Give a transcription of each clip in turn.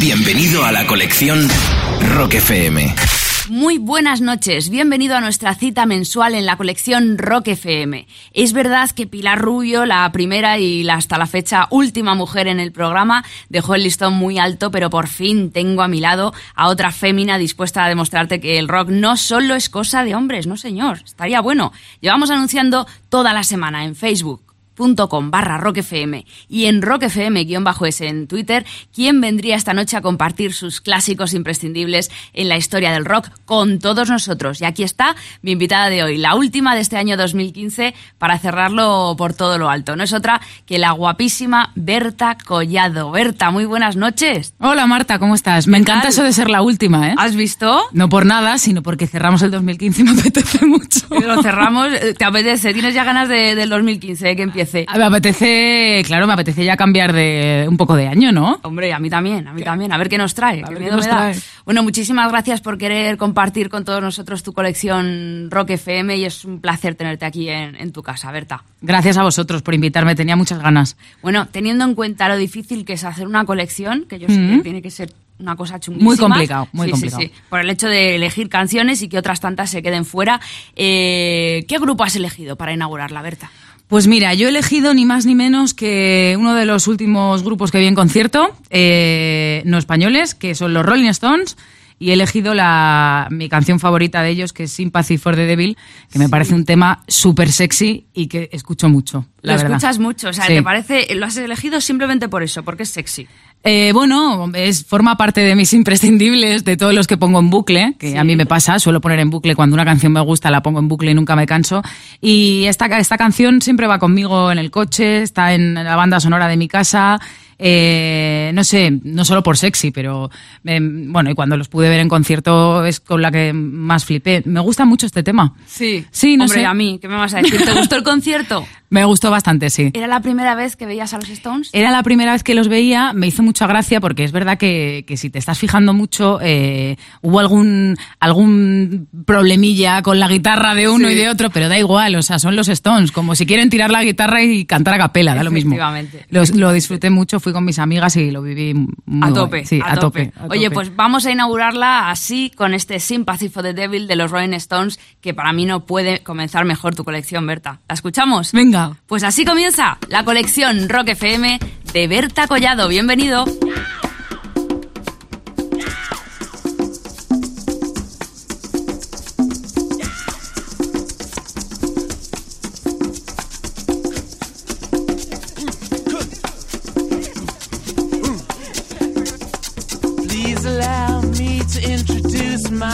Bienvenido a la colección Rock FM. Muy buenas noches, bienvenido a nuestra cita mensual en la colección Rock FM. Es verdad que Pilar Rubio, la primera y hasta la fecha última mujer en el programa, dejó el listón muy alto, pero por fin tengo a mi lado a otra fémina dispuesta a demostrarte que el rock no solo es cosa de hombres, no señor, estaría bueno. Llevamos anunciando toda la semana en Facebook com barra rockfm y en rockfm-es en Twitter, quién vendría esta noche a compartir sus clásicos imprescindibles en la historia del rock con todos nosotros. Y aquí está mi invitada de hoy, la última de este año 2015 para cerrarlo por todo lo alto. No es otra que la guapísima Berta Collado. Berta, muy buenas noches. Hola Marta, ¿cómo estás? Me encanta eso de ser la última, ¿eh? ¿Has visto? No por nada, sino porque cerramos el 2015 y me apetece mucho. Lo cerramos, eh, te apetece, tienes ya ganas de, del 2015 que empiece. Me apetece, claro, me apetece ya cambiar de un poco de año, ¿no? Hombre, a mí también, a mí también. A ver qué nos trae. Qué miedo me da. Bueno, muchísimas gracias por querer compartir con todos nosotros tu colección Rock FM y es un placer tenerte aquí en, tu casa, Berta. Gracias a vosotros por invitarme, tenía muchas ganas. Bueno, teniendo en cuenta lo difícil que es hacer una colección, que yo sé que tiene que ser una cosa chunguísima. Muy complicado, muy complicado. Sí, Por el hecho de elegir canciones y que otras tantas se queden fuera. Eh, ¿Qué grupo has elegido para inaugurarla, Berta? Pues mira, yo he elegido ni más ni menos que uno de los últimos grupos que vi en concierto, eh, no españoles, que son los Rolling Stones, y he elegido la, mi canción favorita de ellos, que es Sympathy for the Devil, que me parece un tema súper sexy y que escucho mucho. lo escuchas mucho, o sea, ¿te parece, lo has elegido simplemente por eso, porque es sexy? Eh, bueno, es, forma parte de mis imprescindibles, de todos los que pongo en bucle, que a mí me pasa, suelo poner en bucle cuando una canción me gusta, la pongo en bucle y nunca me canso. Y esta, esta canción siempre va conmigo en el coche, está en la banda sonora de mi casa, eh, no sé, no solo por sexy, pero eh, bueno, y cuando los pude ver en concierto es con la que más flipé. Me gusta mucho este tema. Sí, sí, no Hombre, a mí, ¿qué me vas a decir? ¿Te gustó el concierto? Me gustó bastante, sí. ¿Era la primera vez que veías a los Stones? Era la primera vez que los veía, me hizo mucha gracia porque es verdad que, que si te estás fijando mucho, eh, hubo algún, algún problemilla con la guitarra de uno y de otro, pero da igual, o sea, son los Stones, como si quieren tirar la guitarra y cantar a capela, da lo mismo. lo disfruté mucho, fui con mis amigas y lo viví muy a tope. Sí, a, tope. Oye, pues vamos a inaugurarla así con este Sympathy for the Devil de los Rolling Stones, que para mí no puede comenzar mejor tu colección, Berta. ¿La escuchamos? Venga. Pues así comienza la colección Rock FM de Berta Collado. Bienvenido.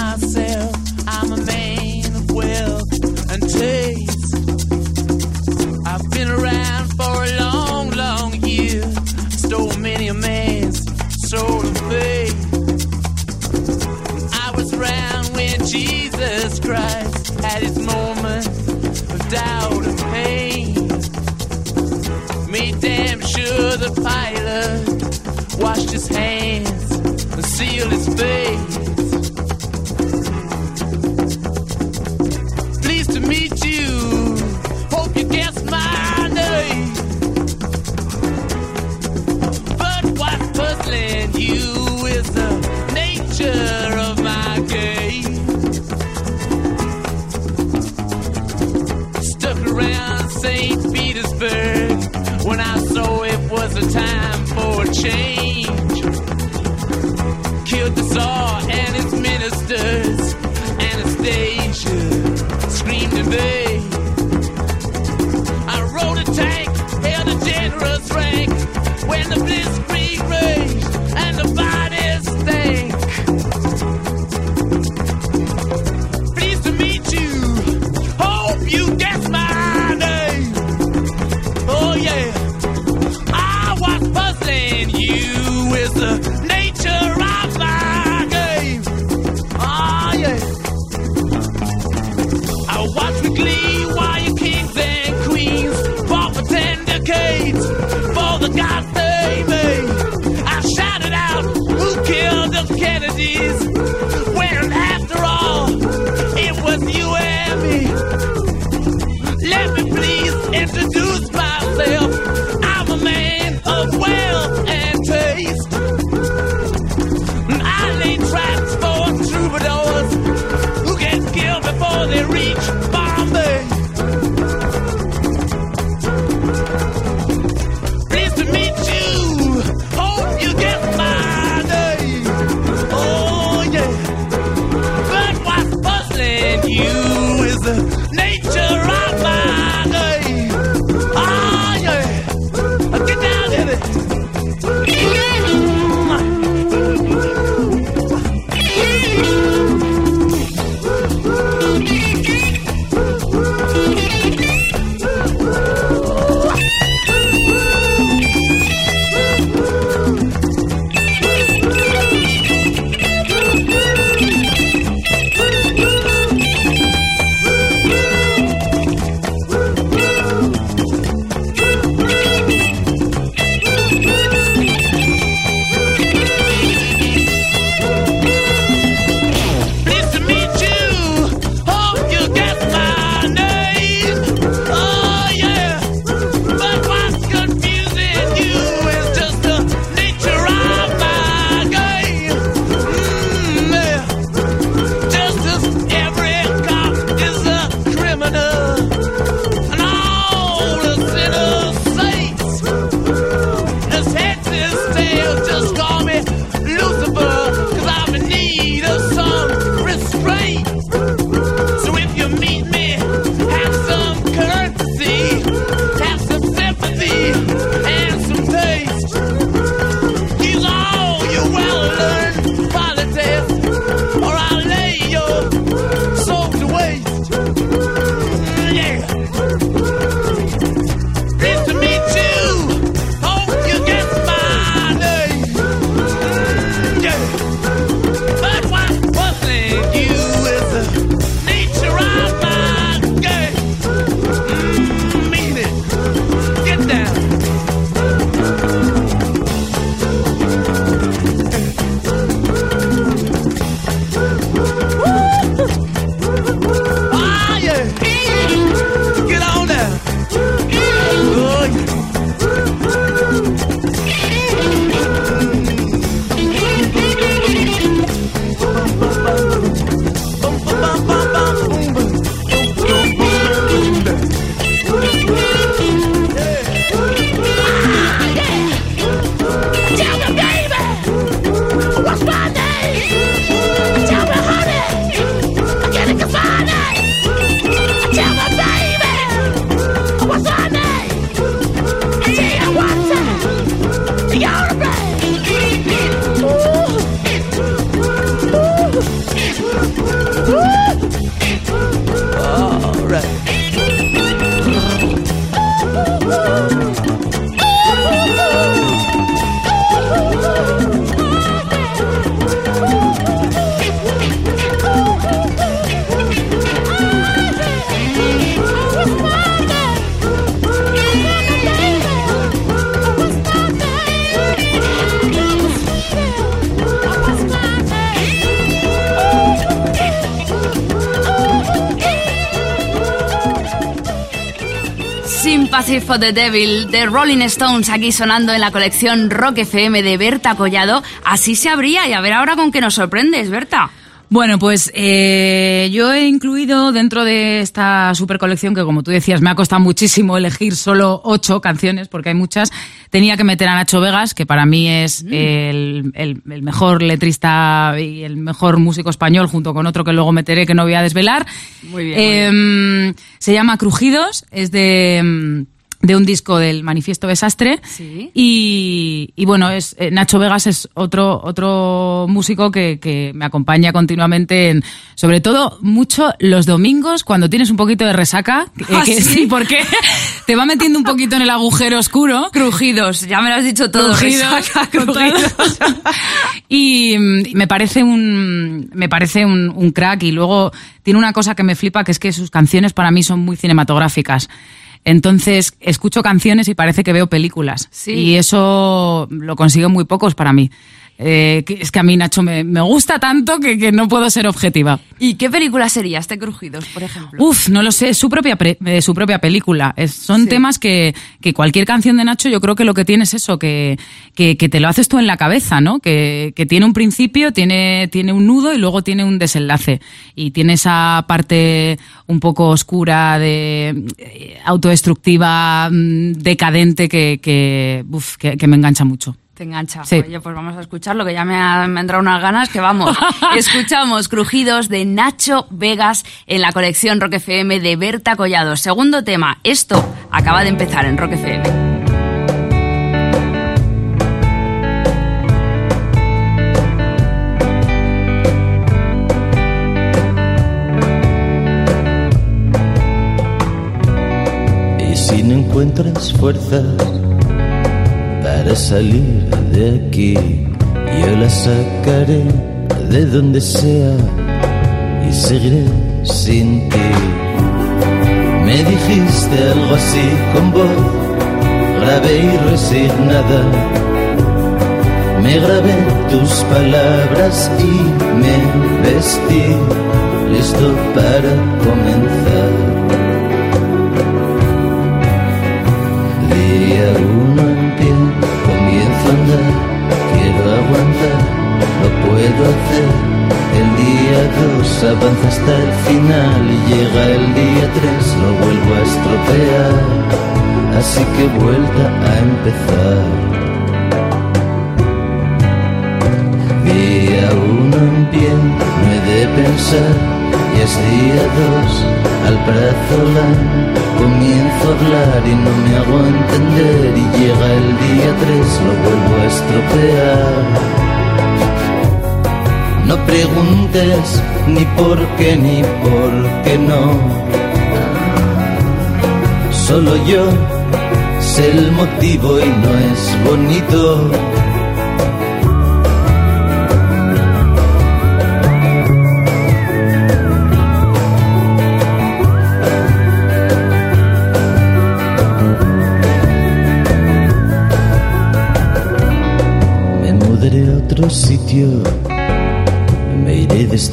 myself. I'm a man of wealth and taste. I've been around for a long, long year. Stole many a man's soul of faith. I was around when Jesus Christ had his moment of doubt and pain. Made damn sure the pilot washed his hands and sealed his face. change. For the Devil de Rolling Stones aquí sonando en la colección Rock FM de Berta Collado. Así se abría y a ver ahora con qué nos sorprendes, Berta. Bueno, pues eh, yo he incluido dentro de esta super colección que, como tú decías, me ha costado muchísimo elegir solo ocho canciones porque hay muchas. Tenía que meter a Nacho Vegas, que para mí es mm. el, el, mejor letrista y el mejor músico español, junto con otro que luego meteré que no voy a desvelar. Muy bien. Em, se llama Crujidos, es de em, de un disco del Manifiesto Desastre. Y, y, bueno, es eh, Nacho Vegas es otro, otro músico que, que, me acompaña continuamente, en, sobre todo mucho los domingos cuando tienes un poquito de resaca. ¿Ah, sí? porque te va metiendo un poquito en el agujero oscuro. Crujidos, ya me lo has dicho todo. Crujidos, crujidos. y, me parece un, me parece un, un crack y luego tiene una cosa que me flipa que es que sus canciones para mí son muy cinematográficas. Entonces, escucho canciones y parece que veo películas. Y eso lo consiguen muy pocos para mí. Eh, es que a mí Nacho me, gusta tanto que, no puedo ser objetiva. ¿Y qué película sería este Crujidos, por ejemplo? Uf, no lo sé, es su propia, eh, su propia película. son temas que, cualquier canción de Nacho yo creo que lo que tiene es eso, que, que, te lo haces tú en la cabeza, ¿no? Que, tiene un principio, tiene, tiene un nudo y luego tiene un desenlace. Y tiene esa parte un poco oscura, de eh, autodestructiva, mm, decadente que, que me engancha mucho. Te engancha. Oye, pues vamos a escucharlo, que ya me, ha, me han entrado unas ganas que vamos. Escuchamos Crujidos de Nacho Vegas en la colección Rock FM de Berta Collado. Segundo tema, esto acaba de empezar en Rock FM. Y si no encuentras fuerzas para salir de aquí. Yo la sacaré de donde sea y seguiré sin ti. Me dijiste algo así con voz grave y resignada. Me grabé tus palabras y me vestí listo para comenzar. Día uno quiero aguantar, no puedo hacer. El día dos avanza hasta el final y llega el día tres, lo vuelvo a estropear. Así que vuelta a empezar. Día uno en pie, no he de pensar y es día dos, al brazolán comienzo a hablar y no me hago entender y llega el día tres, lo vuelvo a estropear. No preguntes ni por qué ni por qué no. Solo yo sé el motivo y no es bonito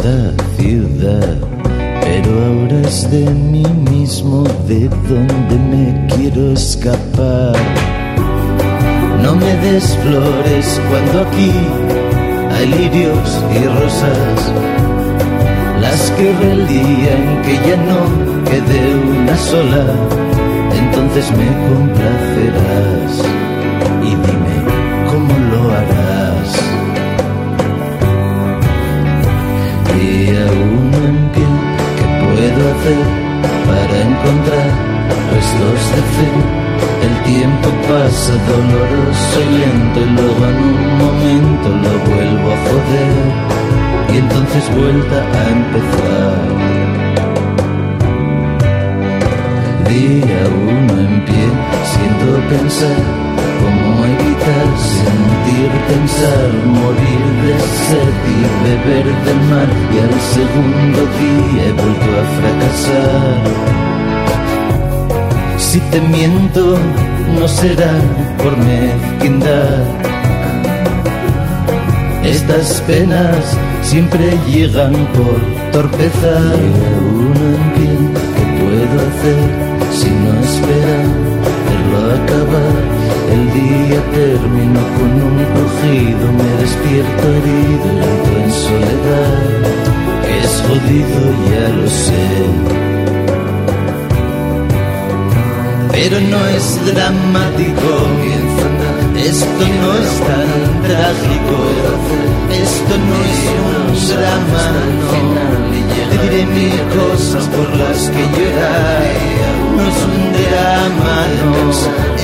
esta ciudad, pero ahora es de mí mismo de donde me quiero escapar. No me des flores cuando aquí hay lirios y rosas, las que el día en que ya no quede una sola, entonces me complacerás para encontrar restos de fe? El tiempo pasa doloroso y lento y luego en un momento lo vuelvo a joder y entonces vuelta a empezar. Día uno en pie, siento pensar ¿Cómo evitar sentir, pensar, morir de y beber del mar? Y al segundo día he vuelto a fracasar. Si te miento, no será por mezquindad. Estas penas siempre llegan por torpeza. Y uno en ¿qué puedo hacer si no esperar? acabar. El día terminó con un me despierto herido, lento en soledad. Es jodido, ya lo sé. Pero no es dramático, esto no es tan trágico, esto no es un drama, no. Te diré mil cosas por las que llorar, no es un drama, no.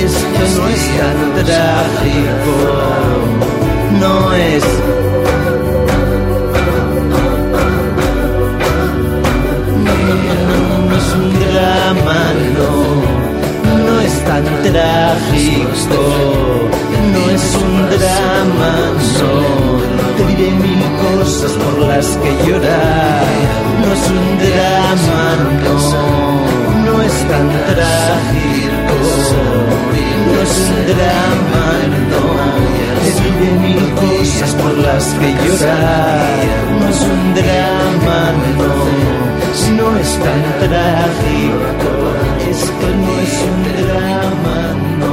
Esto no es tan trágico, no es. Tan trágico, no es un drama, no. Te diré mil cosas por las que llorar, no es un drama, no. No es tan trágico, no es un drama, no. Te mil cosas por las que llorar, no es un drama, no. No es tan trágico, esto no es un drama, no.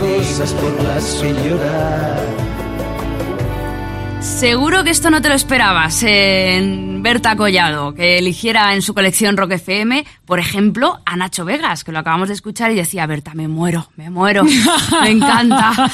Cosas por las que llorar. Seguro que esto no te lo esperabas en Berta Collado, que eligiera en su colección Rock FM, por ejemplo, a Nacho Vegas, que lo acabamos de escuchar y decía, Berta, me muero, me muero, me encanta.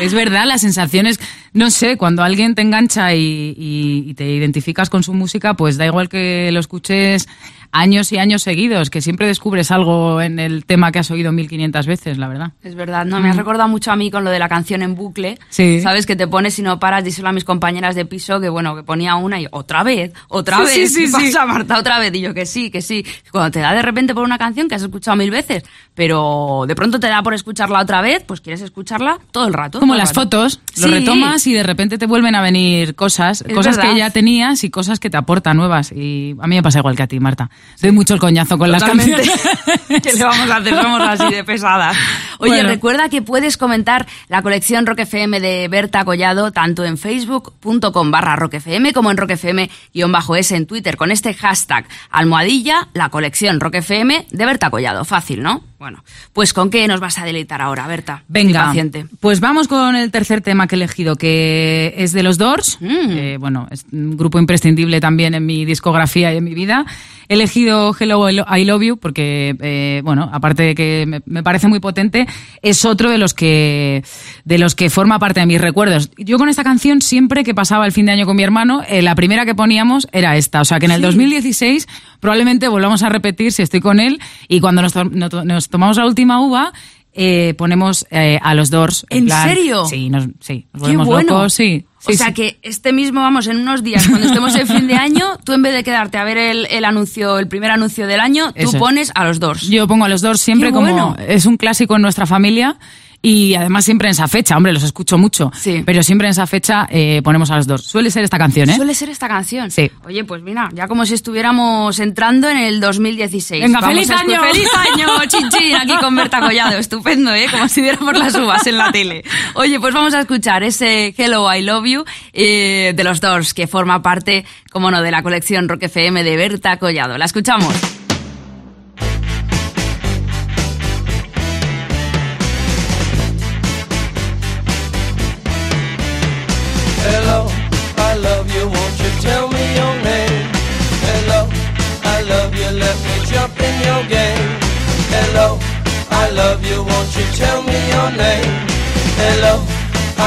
Es verdad, las sensaciones, no sé, cuando alguien te engancha y, y- y te identificas con su música, pues da igual que lo escuches años y años seguidos, que siempre descubres algo en el tema que has oído 1500 veces, la verdad. Es verdad, no, me has recordado mucho a mí con lo de la canción en bucle. Sí. Sabes que te pones y no paras, díselo a mis compañeras de piso que bueno, que ponía una y otra vez, otra Sí, vez, sí, sí, ¿qué sí. pasa Marta? Otra vez, y yo que sí, que sí. Cuando te da de repente por una canción que has escuchado mil veces, pero de pronto te da por escucharla otra vez, pues quieres escucharla todo el rato. Como las rato. fotos, lo Sí. Retomas y de repente te vuelven a venir cosas, Es cosas verdad. que ya tenías y cosas que te aportan nuevas. Y a mí me pasa igual que a ti, Marta. Doy mucho el coñazo con las canciones. ¿Qué le vamos a hacer? Somos así de pesadas. Oye, Bueno. recuerda que puedes comentar la colección Rock FM de Berta Collado tanto en facebook.com barra roquefm como en roquefm-es en Twitter con este hashtag almohadilla la colección Rock FM de Berta Collado. Fácil, ¿no? Bueno, pues ¿con qué nos vas a deleitar ahora, Berta? Venga, Paciente. pues vamos con el tercer tema que he elegido, que es de los Doors. Mm. bueno, es un grupo imprescindible también en mi discografía y en mi vida. He elegido Hello I Love You porque, eh, bueno, aparte de que me, me parece muy potente, es otro de los que de los que forma parte de mis recuerdos. Yo con esta canción siempre que pasaba el fin de año con mi hermano, eh, la primera que poníamos era esta. O sea que en el 2016 probablemente volvamos a repetir si estoy con él y cuando nos tomamos la última uva eh, ponemos eh, a los Doors. ¿En plan- serio? Sí, nos, sí, nos volvemos bueno. locos, sí. o sea sí. que este mismo, vamos, en unos días, cuando estemos en fin de año, tú en vez de quedarte a ver el, el anuncio, el primer anuncio del año, tú Eso pones a los Doors. Yo pongo a los Doors siempre Qué como bueno. es un clásico en nuestra familia y además siempre en esa fecha, hombre, los escucho mucho, Sí. pero siempre en esa fecha eh, ponemos a los Doors. Suele ser esta canción, ¿eh? Suele ser esta canción. Sí. Oye, pues mira, ya como si estuviéramos entrando en el 2016. Venga, Vamos ¡feliz año! ¡Feliz año, chinchín! Aquí con Berta Collado. Estupendo, ¿eh? Como si diéramos las uvas en la tele. Oye, pues vamos a escuchar ese Hello, I Love You eh, de los Doors, que forma parte, como no, de la colección Rock FM de Berta Collado. La escuchamos.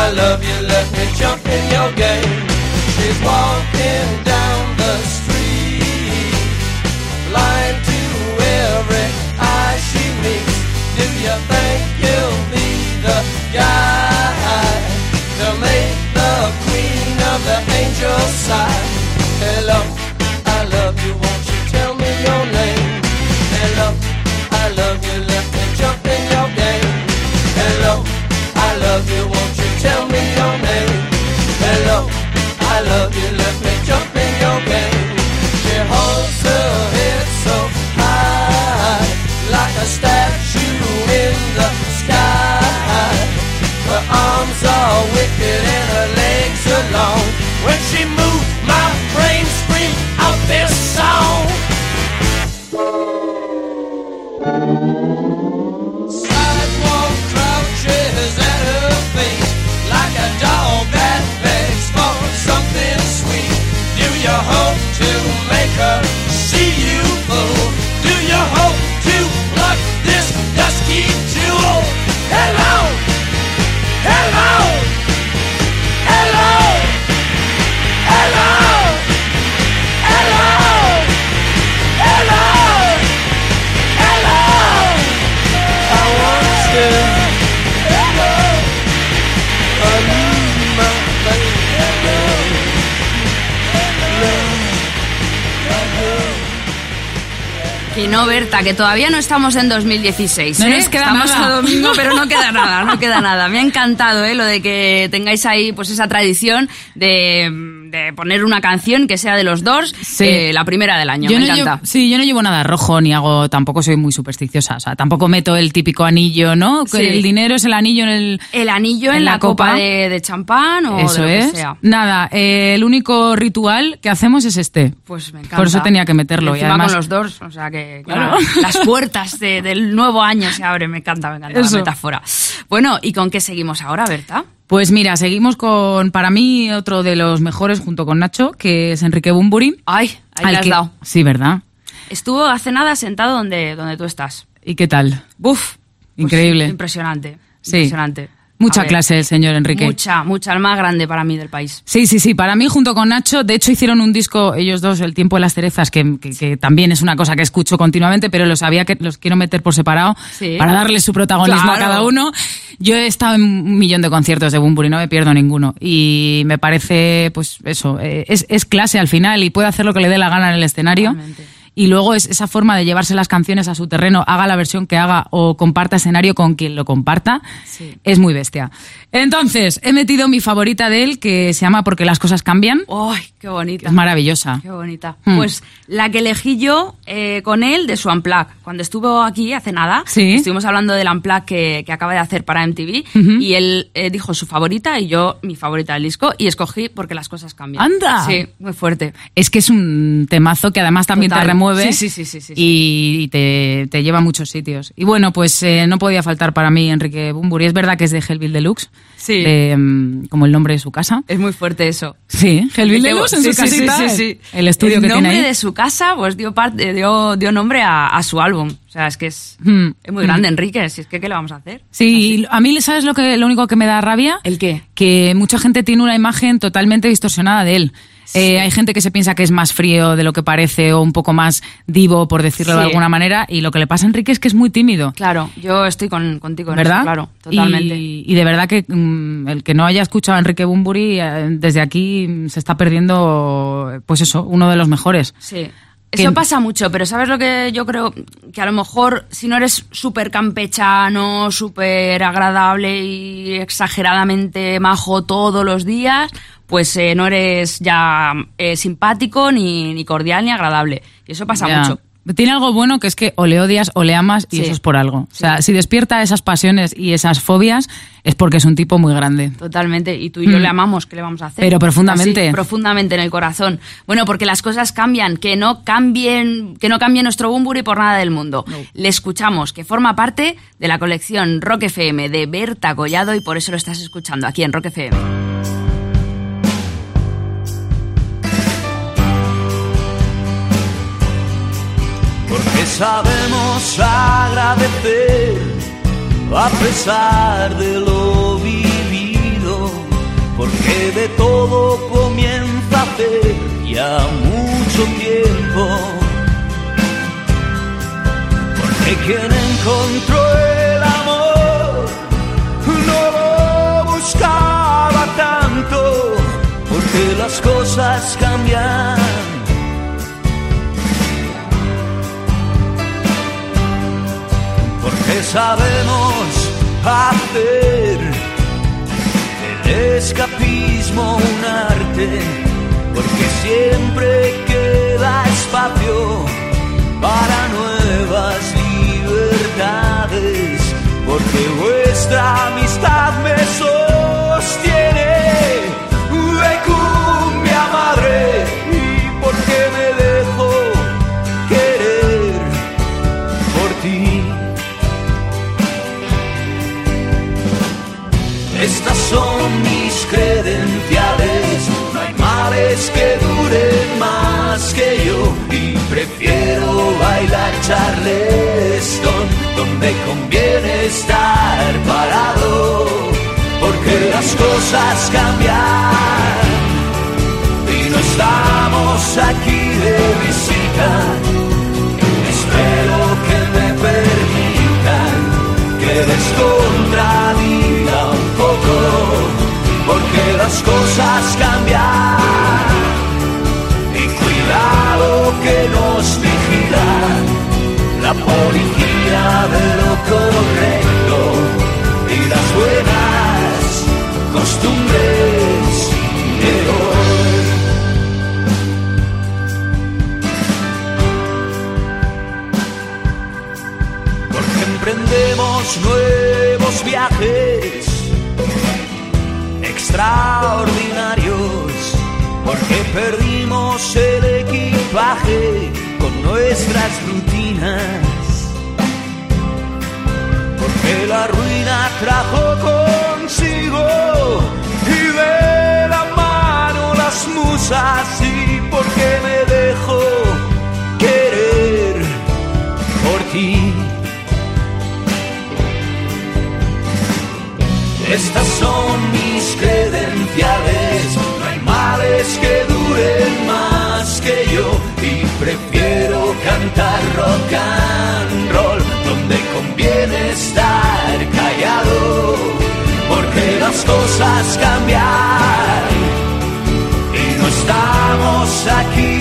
I love you, let me jump in your game. She's walking down the street, blind to every eye she meets. Do you think you'll be the guy to make the queen of the angels sigh? I love you, let no, Berta, que todavía no estamos en 2016. No ¿eh? nos queda estamos nada. a domingo, pero no queda nada, no queda nada. Me ha encantado ¿eh? lo de que tengáis ahí pues esa tradición de, de poner una canción que sea de los Sí. eh, la primera del año. Yo me no encanta. llevo, sí, yo no llevo nada rojo ni hago, tampoco soy muy supersticiosa, o sea, tampoco meto el típico anillo, ¿no? Sí. El dinero es el anillo en el... El anillo en, en la, la copa, copa. de, de champán o Eso de lo es. que sea. Nada, eh, el único ritual que hacemos es este. Pues me encanta. Por eso tenía que meterlo. Y y además, con los Doors, o sea que Claro. claro, las puertas de- del nuevo año se abren. Me encanta, me encanta Eso. la metáfora. Bueno, ¿y con qué seguimos ahora, Berta? Pues mira, seguimos con, para mí, otro de los mejores junto con Nacho, que es Enrique Bumburi. Ay, ahí al has que- dado. Sí, ¿verdad? Estuvo hace nada sentado donde, donde tú estás. ¿Y qué tal? Buf. pues Increíble. impresionante. Sí. Impresionante. Mucha ver, clase el señor Enrique. Mucha, mucha, el más grande para mí del país. Sí, sí, sí. Para mí, junto con Nacho, de hecho hicieron un disco, ellos dos, El tiempo de las cerezas, que, que- que también es una cosa que escucho continuamente, pero los había que los quiero meter por separado Sí. para darles su protagonismo Claro. a cada uno. Yo he estado en un millón de conciertos de Bumburi, no me pierdo ninguno. Y me parece, pues eso, eh, es, es clase al final y puede hacer lo que le dé la gana en el escenario. Y luego es esa forma de llevarse las canciones a su terreno, haga la versión que haga o comparta escenario con quien lo comparta, Sí. es muy bestia. Entonces, he metido mi favorita de él, que se llama Porque las cosas cambian, ¡Ay, qué bonita! es maravillosa. Qué bonita. Hmm. Pues la que elegí yo eh, con él de su Unplug. Cuando estuvo aquí hace nada, Sí. estuvimos hablando del Unplug que, que acaba de hacer para MTV Ujú. y él eh, dijo su favorita y yo mi favorita del disco y escogí porque las cosas cambian. ¡Anda! Sí, muy fuerte. Es que es un temazo que además también Total. te Sí, sí, sí, sí, sí, y, y te, te lleva a muchos sitios. Y bueno, pues eh, no podía faltar para mí Enrique Bumburi. Es verdad que es de Hellville Deluxe, Sí. de, mm, como el nombre de su casa. Es muy fuerte eso. Sí, Hellville Deluxe en su casita. sí, sí. El estudio que tiene nombre ahí. de su casa pues dio parte dio, dio nombre a, a su álbum. O sea, es que es, Hmm. es muy grande, Enrique. Si es que, ¿qué le vamos a hacer? Sí, a mí, ¿sabes lo, que, lo único que me da rabia? ¿El qué? Que mucha gente tiene una imagen totalmente distorsionada de él. Eh, hay gente que se piensa que es más frío de lo que parece o un poco más divo, por decirlo de alguna manera, y lo que le pasa a Enrique es que es muy tímido. Claro, yo estoy con, contigo en ¿Verdad? eso, claro, totalmente. Y, y de verdad que mm, el que no haya escuchado a Enrique Bumburi, eh, desde aquí se está perdiendo, pues eso, uno de los mejores. Sí. Eso pasa mucho, pero ¿sabes lo que yo creo? Que a lo mejor si no eres súper campechano, súper agradable y exageradamente majo todos los días, pues eh, no eres ya eh, simpático, ni, ni cordial, ni agradable. Y eso pasa mucho. Tiene algo bueno que es que o le odias o le amas y Sí. eso es por algo. O sea, si despierta esas pasiones y esas fobias es porque es un tipo muy grande. Totalmente. Y tú y yo Mm. le amamos, ¿qué le vamos a hacer? Pero profundamente. Así, profundamente en el corazón. Bueno, porque las cosas cambian, que no cambien, que no cambie nuestro Bumburi por nada del mundo. Le escuchamos, que forma parte de la colección Rock FM de Berta Collado y por eso lo estás escuchando aquí en Rock FM. Sabemos agradecer a pesar de lo vivido, porque de todo comienza hace ya mucho tiempo, porque quien encontró el amor no lo buscaba tanto, porque las cosas cambian. Sabemos hacer. Del escapismo un arte, porque siempre queda espacio para nuevas libertades, porque vuestra amistad quieres que dure más que yo y prefiero bailar charleston donde conviene estar parado porque las cosas cambian. Y no estamos aquí de visita espero que me permitan que descontradiga un poco porque las cosas cambian. La policía de lo correcto y las buenas costumbres de hoy. Porque emprendemos nuevos viajes extraordinarios, porque perdimos el equipaje con nuestras rutinas, la ruina trajo consigo y de la mano las musas y porque me dejo querer por ti. Estas son mis credenciales, no hay males que duren más que yo y prefiero cantar rock conviene estar callado, porque las cosas cambian. Y no estamos aquí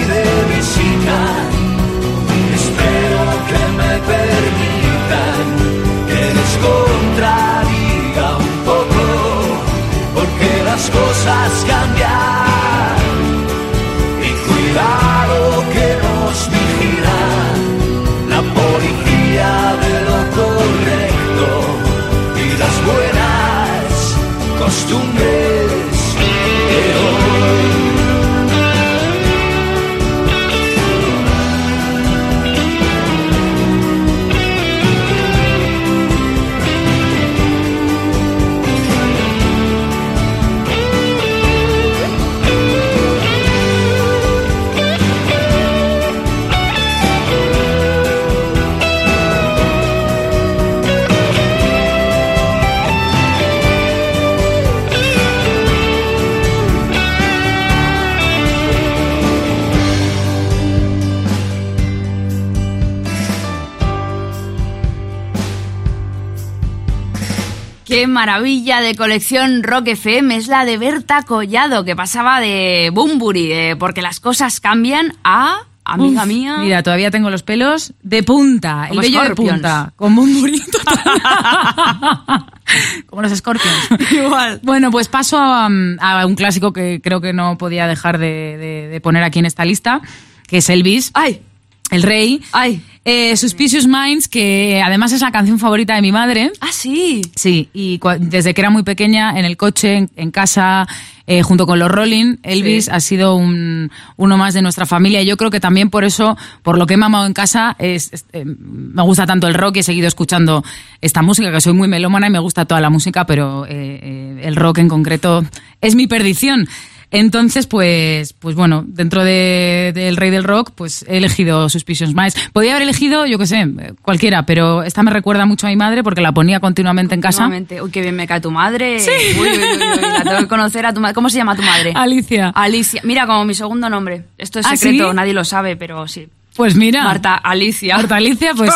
Qué maravilla de colección Rock FM es la de Berta Collado, que pasaba de Bumburi, de porque las cosas cambian a amiga Uf, mía. Mira, todavía tengo los pelos de punta, Como el vello de punta, con burrito. Como los Scorpions. Igual. Bueno, pues paso a, a un clásico que creo que no podía dejar de, de- de poner aquí en esta lista, que es Elvis, Ay, el rey. ay. Eh, Suspicious Minds, que además es la canción favorita de mi madre. Ah, sí. Sí, y desde que era muy pequeña, en el coche, en, en casa, eh, junto con los Rolling, Elvis Sí. ha sido un, uno más de nuestra familia. Y yo creo que también por eso, por lo que he mamado en casa, es, es- eh, me gusta tanto el rock y he seguido escuchando esta música, que soy muy melómana y me gusta toda la música, pero el rock en concreto es mi perdición. Entonces, pues, pues bueno, dentro de- del rey del rock, pues he elegido Suspicious Minds. Podría haber elegido, yo qué sé, cualquiera, pero esta me recuerda mucho a mi madre porque la ponía continuamente en casa. Uy, qué bien me cae tu madre. Uy, uy, uy, uy, la tengo que conocer a tu madre. ¿Cómo se llama tu madre? Alicia. Alicia. Mira, como mi segundo nombre. Esto es ¿Ah, secreto, sí? nadie lo sabe, pero sí. Pues mira. Marta Alicia. Marta Alicia, pues.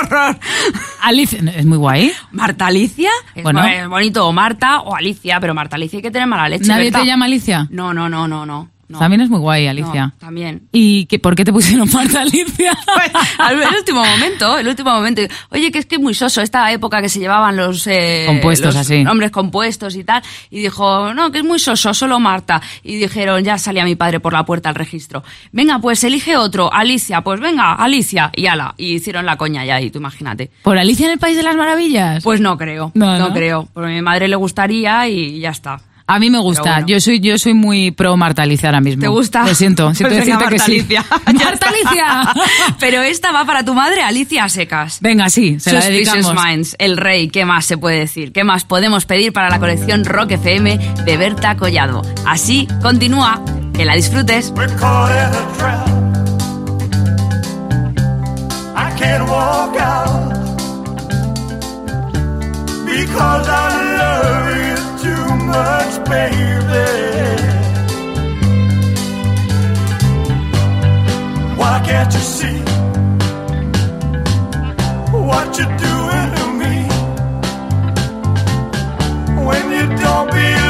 Alicia, es muy guay. ¿Marta Alicia? Es, Bueno. bonito, o Marta o Alicia, pero Marta Alicia hay que tener mala leche. ¿Nadie te llama Alicia? No, no, no, no, no. No. También es muy guay, Alicia. No, también. ¿Y qué, por qué te pusieron Marta Alicia? Al el último momento, el último momento. Oye, que es que es muy soso esta época que se llevaban los eh, Compuestos los así. nombres compuestos y tal. Y dijo, no, que es muy soso, solo Marta. Y dijeron, ya salía mi padre por la puerta al registro. Venga, pues elige otro, Alicia, pues venga, Alicia. Y ala, y hicieron la coña ya, y tú imagínate. ¿Por Alicia en el País de las Maravillas? Pues no creo, No, no, ¿no? creo. Porque a mi madre le gustaría y ya está. A mí me gusta. Bueno. Yo soy yo soy muy pro Marta Alicia ahora mismo. ¿Te gusta? Lo siento, siento Pues decirte que Marta sí. Alicia. Ya ¡Marta está. Alicia! Pero esta va para tu madre, Alicia secas. Venga, sí, se la dedicamos. Minds, el rey, ¿qué más se puede decir? ¿Qué más podemos pedir para la colección Rock FM de Berta Collado? Así, continúa, que la disfrutes. We're caught in a trap. I can't walk out because I love you too much, baby. Why can't you see what you're doing to me when you don't believe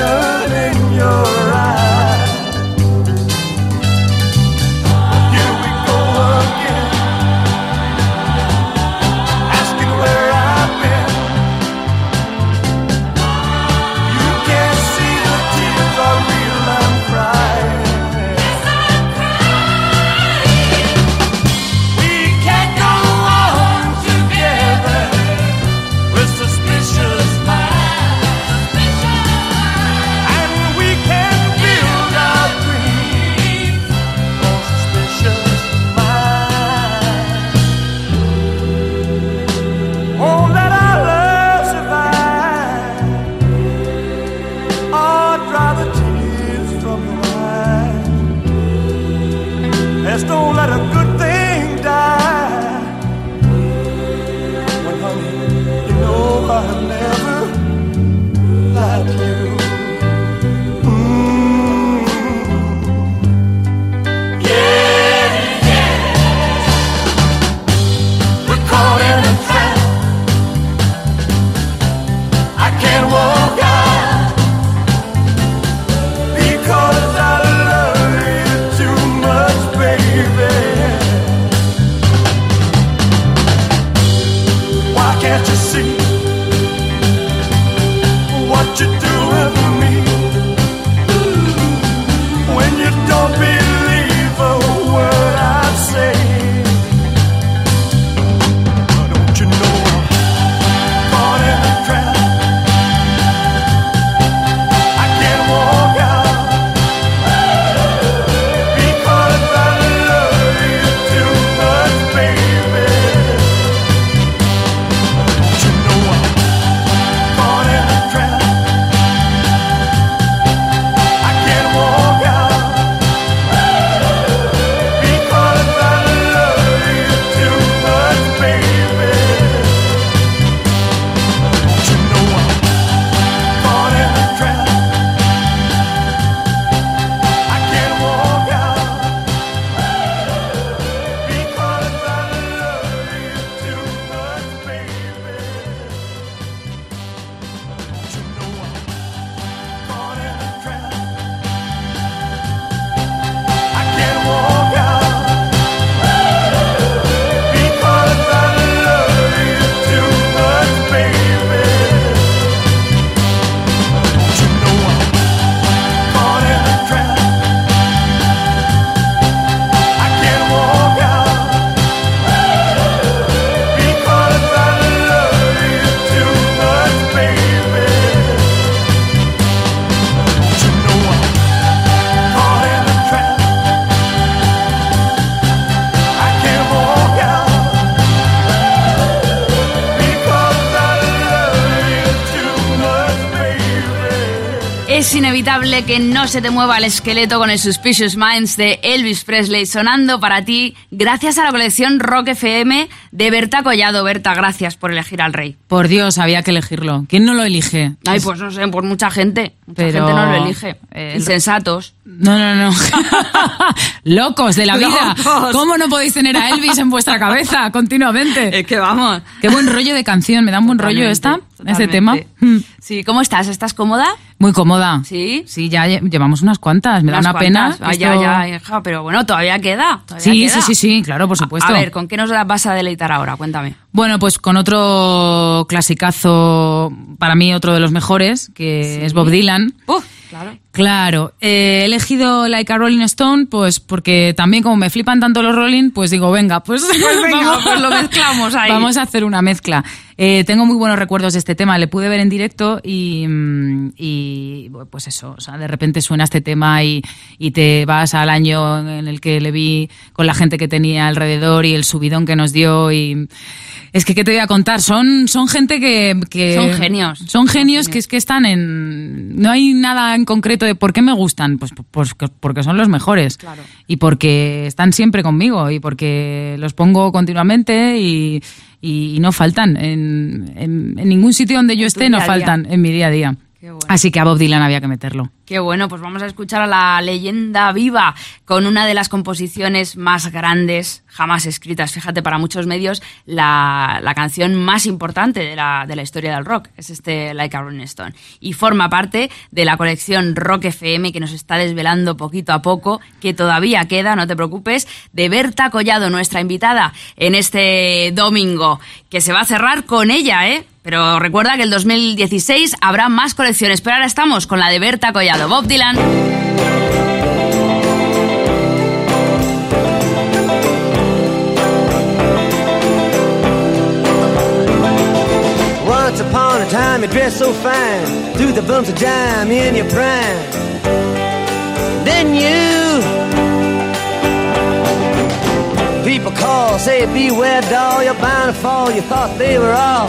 in your inevitable que no se te mueva el esqueleto con el Suspicious Minds de Elvis Presley sonando para ti gracias a la colección Rock FM de Berta Collado. Berta, gracias por elegir al rey. Por Dios, había que elegirlo. ¿Quién no lo elige? Ay, pues no sé, por mucha gente. Mucha Pero, gente no lo elige. eh, Insensatos. No, no, no. Locos de la vida. Locos. ¿Cómo no podéis tener a Elvis en vuestra cabeza continuamente? Es que vamos. Qué buen rollo de canción. Me da un buen rollo esta, este tema. Sí, ¿cómo estás? ¿Estás cómoda? Muy cómoda. Sí. Sí, ya lle- llevamos unas cuantas. Me da una pena. Ah, ya, esto- ya, hija, pero bueno, todavía queda. todavía Sí, queda. sí, sí, sí, claro, por supuesto. A ver, ¿con qué nos vas a deleitar ahora? Cuéntame. Bueno, pues con otro clasicazo, para mí otro de los mejores, que es Bob Dylan. Uf. Claro. Claro, eh, he elegido Like a Rolling Stone, pues porque también como me flipan tanto los Rolling, pues digo, venga, pues, venga, pues lo mezclamos ahí. Vamos a hacer una mezcla. Eh, tengo muy buenos recuerdos de este tema, le pude ver en directo y, mm, y, pues eso, o sea, de repente suena este tema y, y te vas al año en el que le vi con la gente que tenía alrededor y el subidón que nos dio y es que qué te voy a contar, son son gente que, que Son genios. son genios que es que están en no hay nada en concreto de por qué me gustan, pues, pues porque son los mejores Claro. y porque están siempre conmigo y porque los pongo continuamente y, y- y no faltan en, en- en ningún sitio donde yo esté no faltan en mi día a día. Bueno. Así que a Bob Dylan había que meterlo. Qué bueno, pues vamos a escuchar a la leyenda viva con una de las composiciones más grandes jamás escritas. Fíjate, para muchos medios, la, la canción más importante de la, de la historia del rock es este Like a Rolling Stone. Y forma parte de la colección Rock FM que nos está desvelando poquito a poco, que todavía queda, no te preocupes, de Berta Collado, nuestra invitada en este domingo, que se va a cerrar con ella, ¿eh? Pero recuerda que el 2016 habrá más colecciones, pero ahora estamos con la de Berta Collado. Bob Dylan. Once upon a time you dressed so fine, threw the bumps of dime in your prime. Then you, people call, say beware doll, you're bound to fall. You thought they were all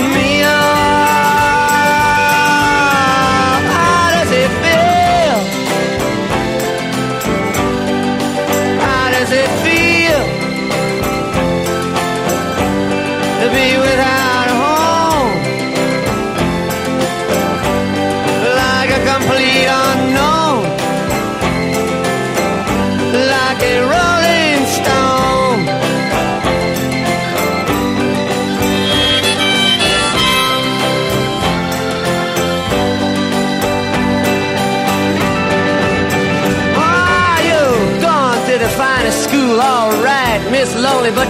me up.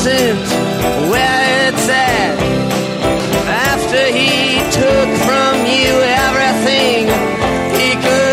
isn't where it's at. After he took from you everything he could.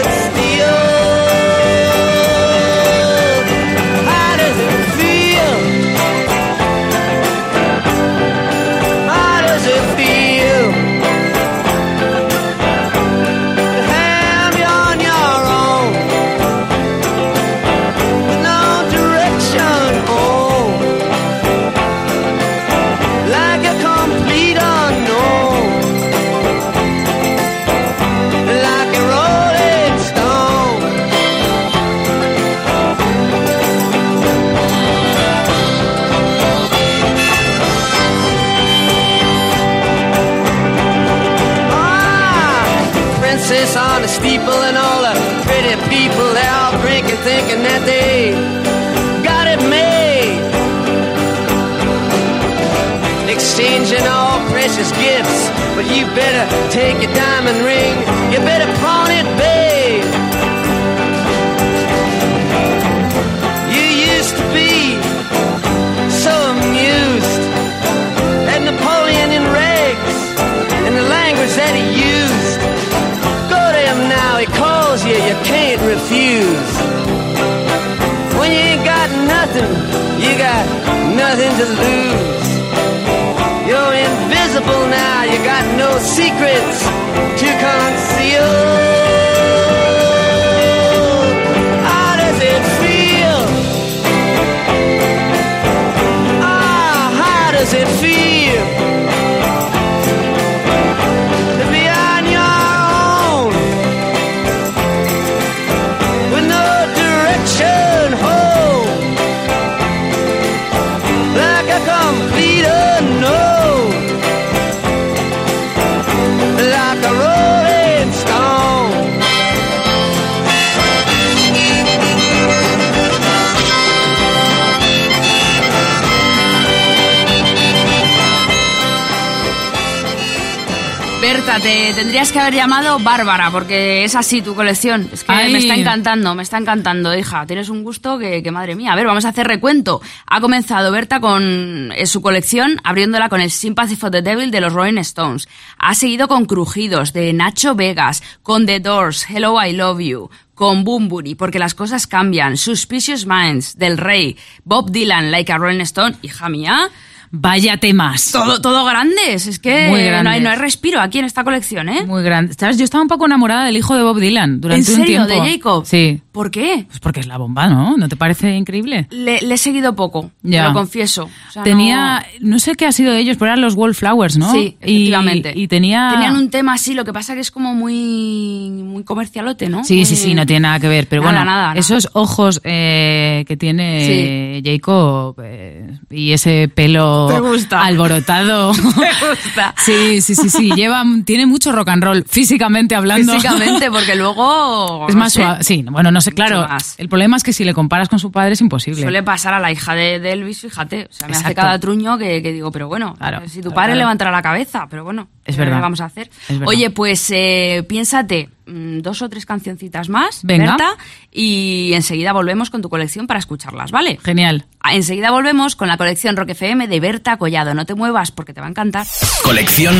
Tendrías que haber llamado Bárbara, porque es así tu colección. Es que Ay. me está encantando, me está encantando, hija. Tienes un gusto que, que, madre mía. A ver, vamos a hacer recuento. Ha comenzado Berta con eh, su colección, abriéndola con el Sympathy for the Devil de los Rolling Stones. Ha seguido con Crujidos de Nacho Vegas, con The Doors, Hello I Love You, con Bumburi, porque las cosas cambian, Suspicious Minds, del Rey, Bob Dylan, Like a Rolling Stone, hija mía. Vaya temas. Todo, todo grandes, es que Muy no hay, no hay respiro aquí en esta colección, ¿eh? Muy grande. ¿Sabes? Yo estaba un poco enamorada del hijo de Bob Dylan durante ¿En un tiempo. ¿De Jacob? Sí. ¿Por qué? Pues porque es la bomba, ¿no? ¿No te parece increíble? Le, le he seguido poco, Ya. te lo confieso. O sea, tenía, no... sé qué ha sido de ellos, pero eran los Wallflowers, ¿no? Sí, efectivamente. Y, tenía... Tenían un tema así, lo que pasa que es como muy, muy comercialote, ¿no? Sí, sí, sí, no tiene nada que ver. Pero Nada, bueno, nada, nada. esos ojos eh, que tiene Jacob eh, y ese pelo Te gusta. alborotado. Me gusta. Sí, sí, sí, sí. Lleva, tiene mucho rock and roll, físicamente hablando. Físicamente, porque luego... Es no más suave. Sí, bueno, no sé, claro. más. El problema es que si le comparas con su padre es imposible. Suele pasar a la hija de, de Elvis, fíjate. O sea, me hace cada truño que, que digo, pero bueno, Claro, si tu padre claro. levantará la cabeza, pero bueno, Es ¿qué le verdad. vamos a hacer? Es verdad. Oye, pues eh, piénsate mm, dos o tres cancioncitas más, Venga. Berta, y enseguida volvemos con tu colección para escucharlas, ¿vale? Genial. Ah, Enseguida volvemos con la colección Rock FM de Berta Collado. No te muevas porque te va a encantar. Colección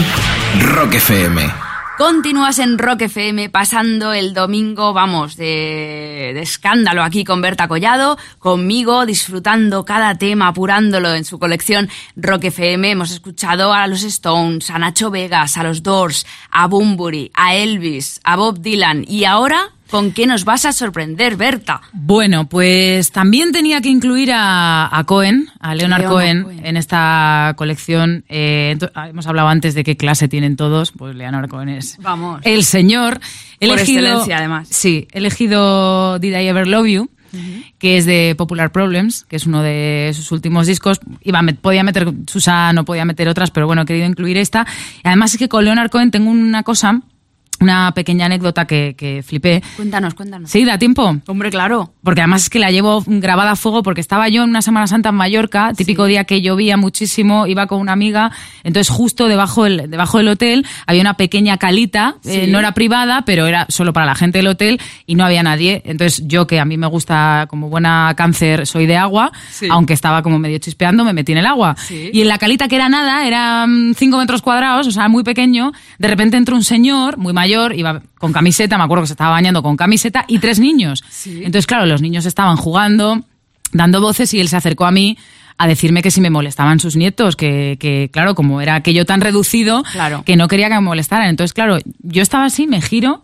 Rock FM. Continúas en Rock FM pasando el domingo, vamos, de, de escándalo aquí con Berta Collado, conmigo, disfrutando cada tema, apurándolo en su colección Rock FM. Hemos escuchado a los Stones, a Nacho Vegas, a los Doors, a Bumburi, a Elvis, a Bob Dylan y ahora, ¿con qué nos vas a sorprender, Berta? Bueno, pues también tenía que incluir a, a Cohen, a Leonard Leonard Cohen, Cohen. en esta colección. Eh, ah, hemos hablado antes de qué clase tienen todos, pues Leonard Cohen es Vamos. el señor. Por elegido- excelencia, además. Sí, he elegido Did I Ever Love You, que es de Popular Problems, que es uno de sus últimos discos. Iba a met- podía meter Susan, no podía meter otras, pero bueno, he querido incluir esta. Además es que con Leonard Cohen tengo una cosa, una pequeña anécdota que, que flipé. Cuéntanos, cuéntanos. Sí, da tiempo. Hombre, claro. Porque además es que la llevo grabada a fuego porque estaba yo en una Semana Santa en Mallorca, típico día que llovía muchísimo, iba con una amiga, entonces justo debajo del, debajo del hotel había una pequeña calita, eh, Sí. no era privada, pero era solo para la gente del hotel y no había nadie. Entonces yo que a mí me gusta como buena cáncer, soy de agua, Sí. aunque estaba como medio chispeando, me metí en el agua. Sí. Y en la calita que era nada, era mm, cinco metros cuadrados, o sea, muy pequeño, de repente entró un señor muy mayor, iba con camiseta, me acuerdo que se estaba bañando con camiseta, y tres niños. Sí. Entonces, claro, los niños estaban jugando, dando voces, y él se acercó a mí a decirme que si me molestaban sus nietos, que, que claro, como era aquello tan reducido, Claro. que no quería que me molestaran. Entonces, claro, yo estaba así, me giro,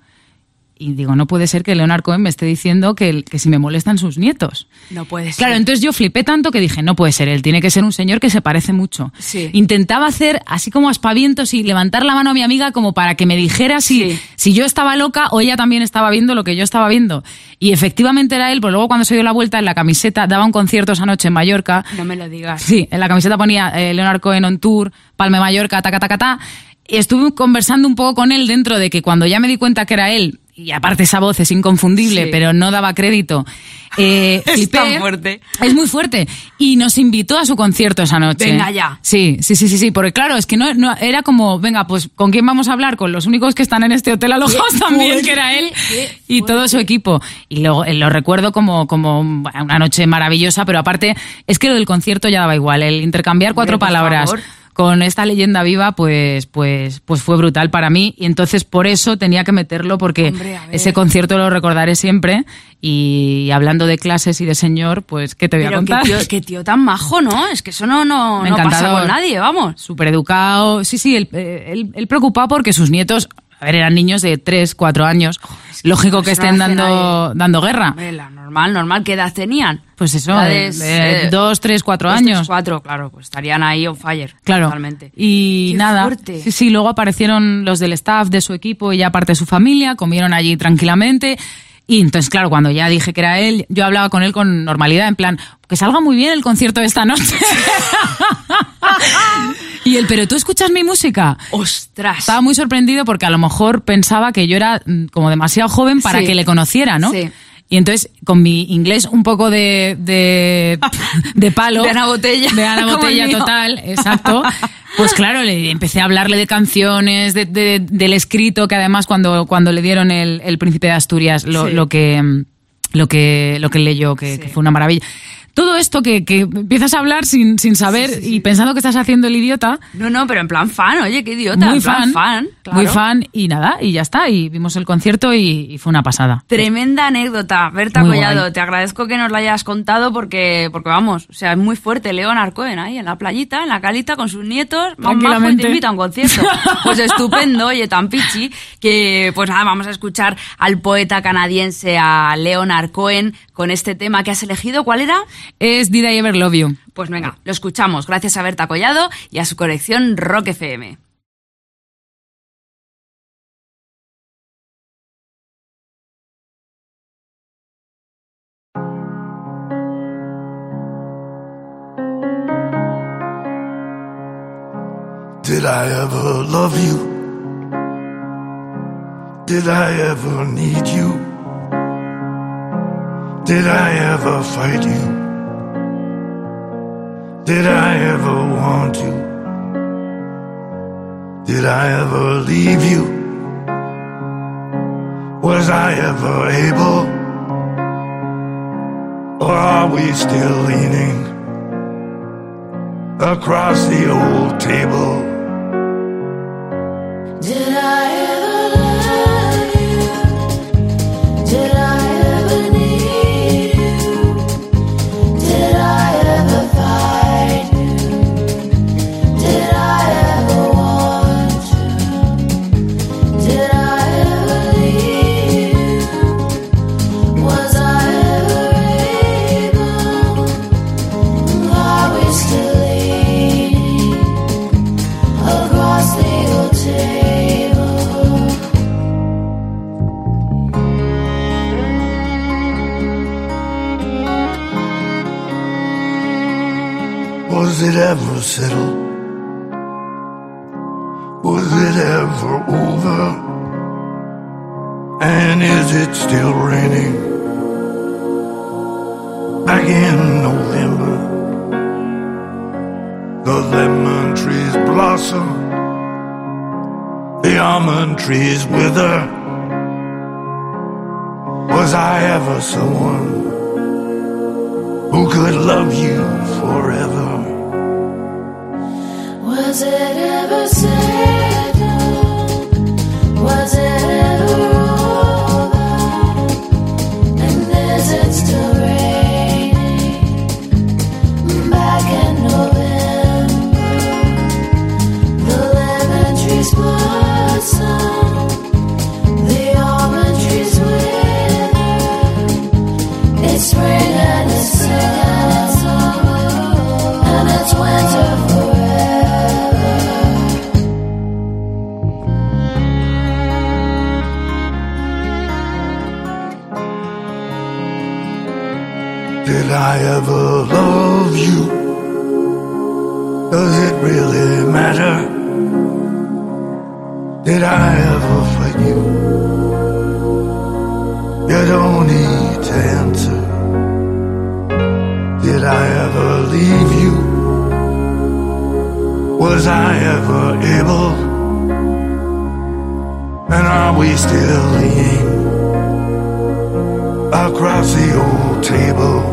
y digo, no puede ser que Leonard Cohen me esté diciendo que, que si me molestan sus nietos. No puede ser. Claro, entonces yo flipé tanto que dije, no puede ser él, tiene que ser un señor que se parece mucho. Sí. Intentaba hacer así como aspavientos y levantar la mano a mi amiga como para que me dijera si, Sí. si yo estaba loca o ella también estaba viendo lo que yo estaba viendo. Y efectivamente era él, pero luego cuando se dio la vuelta en la camiseta, daba un concierto esa noche en Mallorca. No me lo digas. Sí, en la camiseta ponía eh, Leonard Cohen on tour, Palme Mallorca, ta, ta, ta, ta, estuve conversando un poco con él dentro de que cuando ya me di cuenta que era él, y aparte esa voz es inconfundible, Sí. pero no daba crédito, eh, Es flipé. tan fuerte. Es muy fuerte. Y nos invitó a su concierto esa noche. Venga ya. Sí, sí, sí, sí, sí. Porque claro, es que no, no era como, venga, pues ¿con quién vamos a hablar? Con los únicos que están en este hotel alojados también, que era él y todo su equipo. Y luego eh, lo recuerdo como, como una noche maravillosa, pero aparte es que lo del concierto ya daba igual. El intercambiar cuatro palabras favor. Con esta leyenda viva, pues, pues, pues fue brutal para mí. Y entonces por eso tenía que meterlo, porque Hombre, ese concierto lo recordaré siempre. Y hablando de clases y de señor, pues, ¿qué te voy a Pero qué contar? tío, qué tío tan majo, ¿no? Es que eso no, no, no pasa con nadie, vamos. Súper educado. Sí, sí, él, eh, él- él preocupado porque sus nietos, a ver, eran niños de 3, 4 años. Lógico que estén dando, dando guerra. Normal, normal. ¿Qué edad tenían? Pues eso, Edades, eh, 2, 3, 4 dos, tres, años. cuatro, claro, pues estarían ahí on fire. Claro. Totalmente. Y Qué nada. fuerte. Sí, sí, luego aparecieron los del staff de su equipo y ya parte de su familia, comieron allí tranquilamente. Y entonces, claro, cuando ya dije que era él, yo hablaba con él con normalidad, en plan, que salga muy bien el concierto de esta noche. y él, pero tú escuchas mi música. ¡Ostras! Estaba muy sorprendido porque a lo mejor pensaba que yo era mm, como demasiado joven para Sí. que le conociera, ¿no? Sí. Y entonces, con mi inglés un poco de, de, de palo. De Ana Botella. De Ana Botella total, exacto. Pues claro, le empecé a hablarle de canciones, de- de- del escrito, que además cuando, cuando le dieron el, el Príncipe de Asturias, lo, Sí. lo que lo que lo que leyó, que, Sí. que fue una maravilla. Todo esto que, que empiezas a hablar sin, sin saber y pensando que estás haciendo el idiota, No, no, pero en plan fan, oye, qué idiota. muy en plan fan, fan claro. muy fan y nada, y ya está, y vimos el concierto y, y fue una pasada. Tremenda anécdota, Berta Muy Collado. guay. Te agradezco que nos la hayas contado porque, porque vamos, o sea, es muy fuerte. León Arcoen ahí en la playita, en la calita, con sus nietos. Y te Tranquilamente. invita a un concierto. Pues estupendo, oye, tan pichi, que pues nada, vamos a escuchar al poeta canadiense, a Leon Arcoen, con este tema que has elegido. ¿Cuál era? Es Did I Ever Love You. Pues venga, lo escuchamos gracias a Berta Collado y a su colección Rock FM. Did I ever love you? Did I ever need you? Did I ever fight you? Did I ever want you? Did I ever leave you? Was I ever able? Or are we still leaning across the old table? Did I ever ever settled? Was it ever over? And is it still raining? Back in November, the lemon trees blossom, the almond trees wither. Was I ever someone who could love you forever? It's spring and it's summer, and it's winter I ever love you? Does it really matter? Did I ever for you? You don't need to answer. Did I ever leave you? Was I ever able? And are we still leaning across the old table?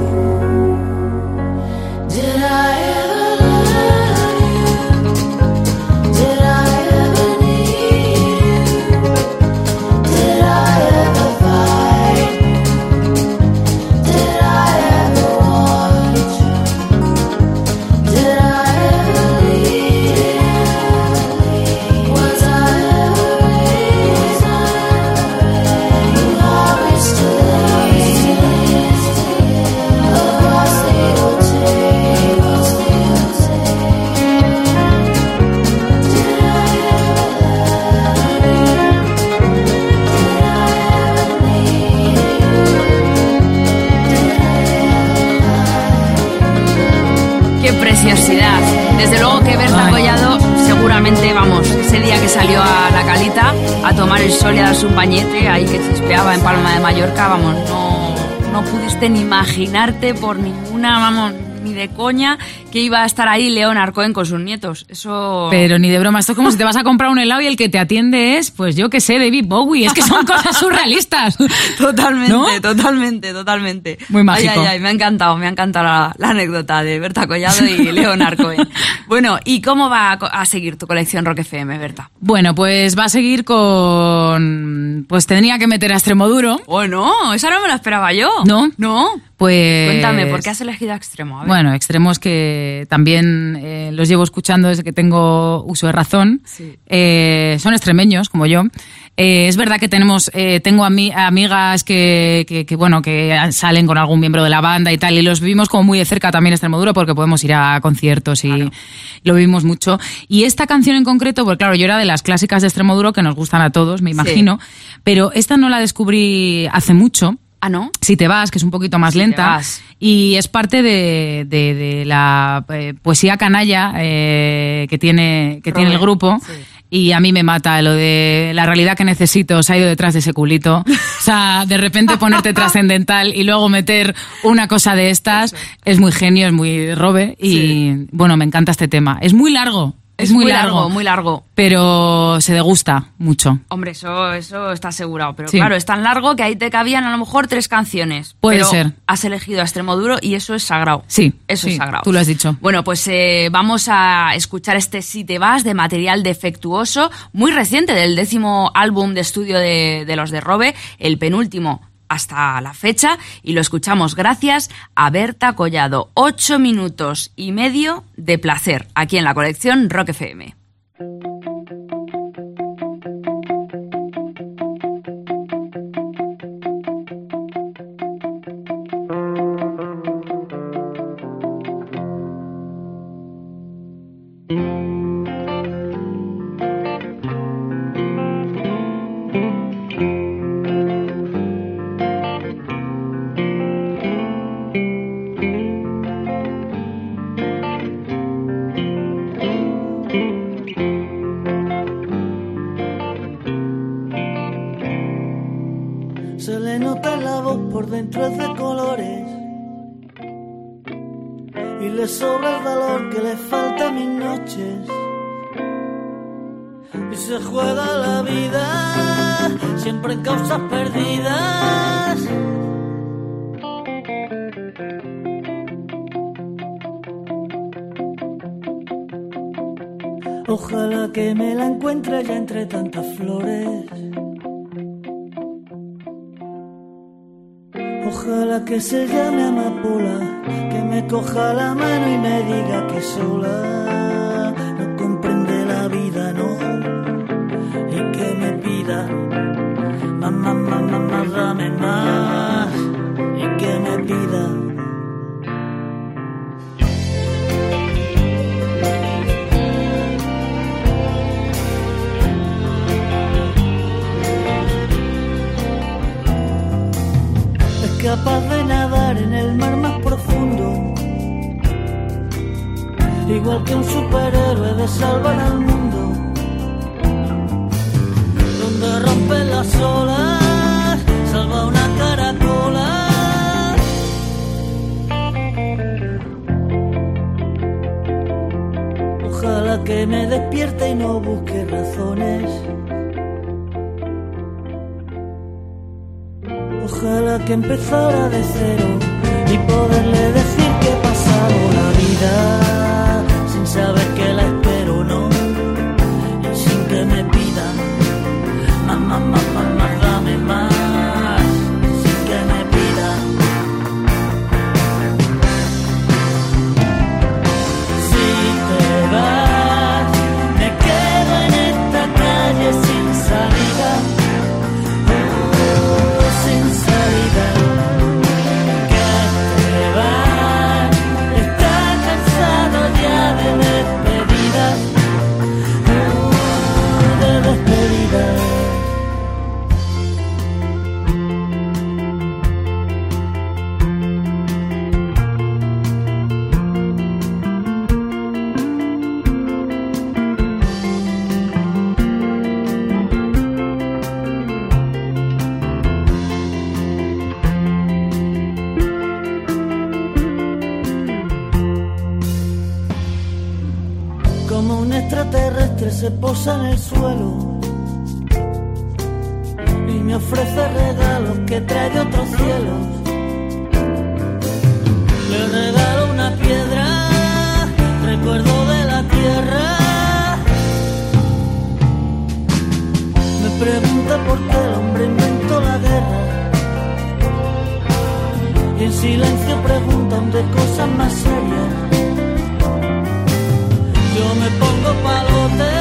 Imaginarte por ninguna, vamos, ni de coña que iba a estar ahí León Arcoen con sus nietos. Eso. Pero ni de broma, esto es como si te vas a comprar un helado y el que te atiende es, pues yo que sé, David Bowie. Es que son cosas surrealistas. Totalmente, ¿No? totalmente, totalmente. Muy mágico. Ay, ay, ay, me ha encantado, me ha encantado la, la anécdota de Berta Collado y León Arcoen. bueno, ¿y cómo va a seguir tu colección Rock FM, Berta? Bueno, pues va a seguir con... Pues tendría que meter a Extremoduro. Oh, no, esa no me la esperaba yo. ¿No? No. Pues... Cuéntame, ¿por qué has elegido extremo? A. Bueno, extremos que también eh, los llevo escuchando desde que tengo uso de razón. Sí. Eh, son extremeños, como yo. Eh, es verdad que tenemos, eh, tengo ami- amigas que, que, que, bueno, que salen con algún miembro de la banda y tal, y los vivimos como muy de cerca también Extremoduro porque podemos ir a conciertos y lo vivimos mucho. Y esta canción en concreto, pues claro, yo era de las clásicas de Extremoduro que nos gustan a todos, me imagino, pero esta no la descubrí hace mucho. Ah, ¿no? Si te vas, que es un poquito más Si lenta. vas. Y es parte de, de- de la eh, poesía canalla eh, que tiene, que tiene el grupo. sí. Y a mí me mata lo de la realidad que necesito se ha ido detrás de ese culito. O sea, de repente ponerte trascendental y luego meter una cosa de estas es muy genio, es muy robe. Y bueno, me encanta este tema. Es muy largo. Es, muy, largo, muy largo. Pero se degusta mucho. Hombre, eso, eso está asegurado. Pero Sí. claro, es tan largo que ahí te cabían a lo mejor tres canciones. Puede Pero ser. Has elegido a extremo duro y eso es sagrado. Sí, Eso sí, es sagrado. tú lo has dicho. Bueno, pues eh, vamos a escuchar este Si te vas de material defectuoso, muy reciente, del décimo álbum de estudio de, de los de Robe, el penúltimo hasta la fecha, y lo escuchamos gracias a Berta Collado. Ocho minutos y medio de placer, aquí en la colección Rock FM. igual que un superhéroe de salvar al mundo, donde rompen las olas, salva una caracola. Ojalá que me despierte y no busque razones. Ojalá que empezara de cero y poderle decir que he pasado la vida. en el suelo y me ofrece regalos que trae de otros cielos. Le regalo una piedra, recuerdo de la tierra. Me pregunta por qué el hombre inventó la guerra. Y en silencio preguntan de cosas más serias. Yo me pongo palote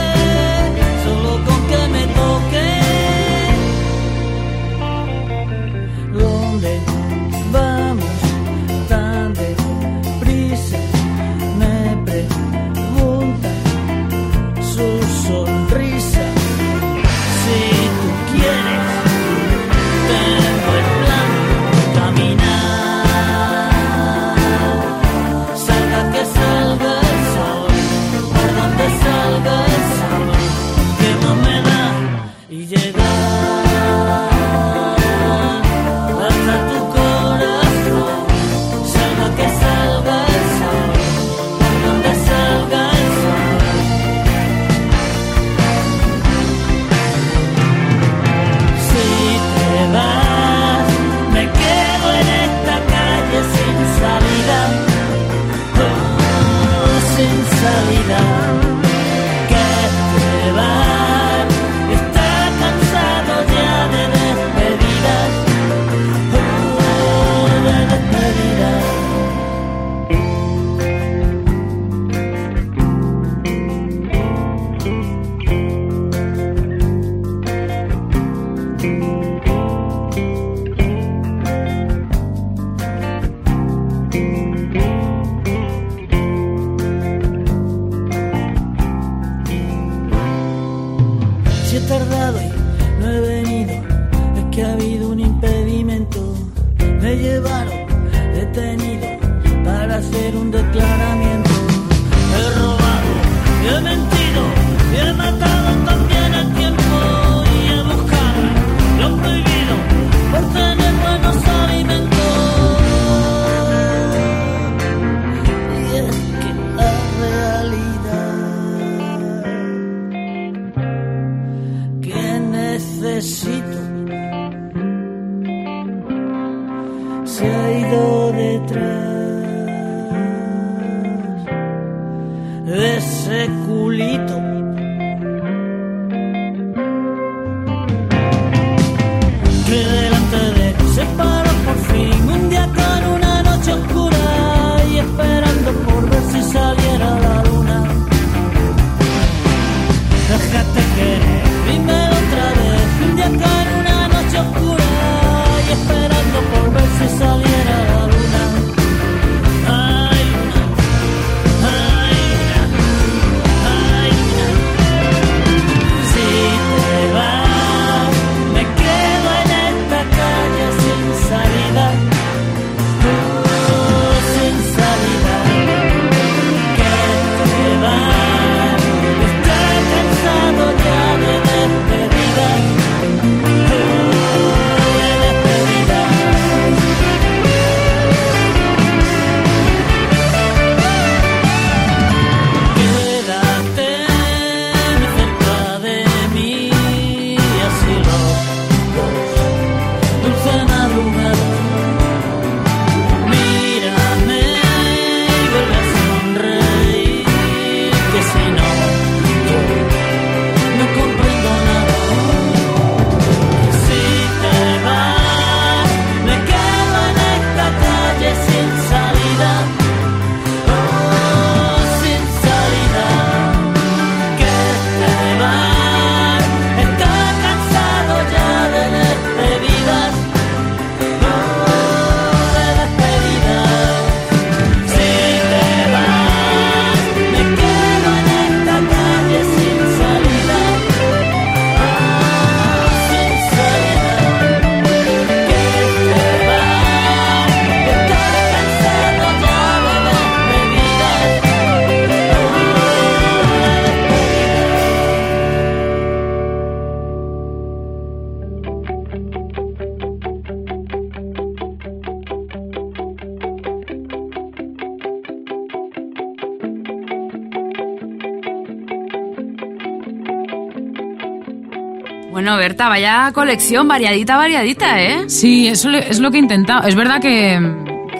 Bueno, Berta, vaya colección, variadita, variadita, ¿eh? Sí, eso es lo que he intentado. Es verdad que,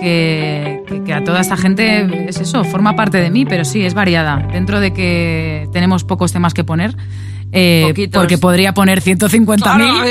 que- que a toda esta gente es eso, forma parte de mí, pero sí, es variada. Dentro de que tenemos pocos temas que poner, eh, porque podría poner 150.000. Claro.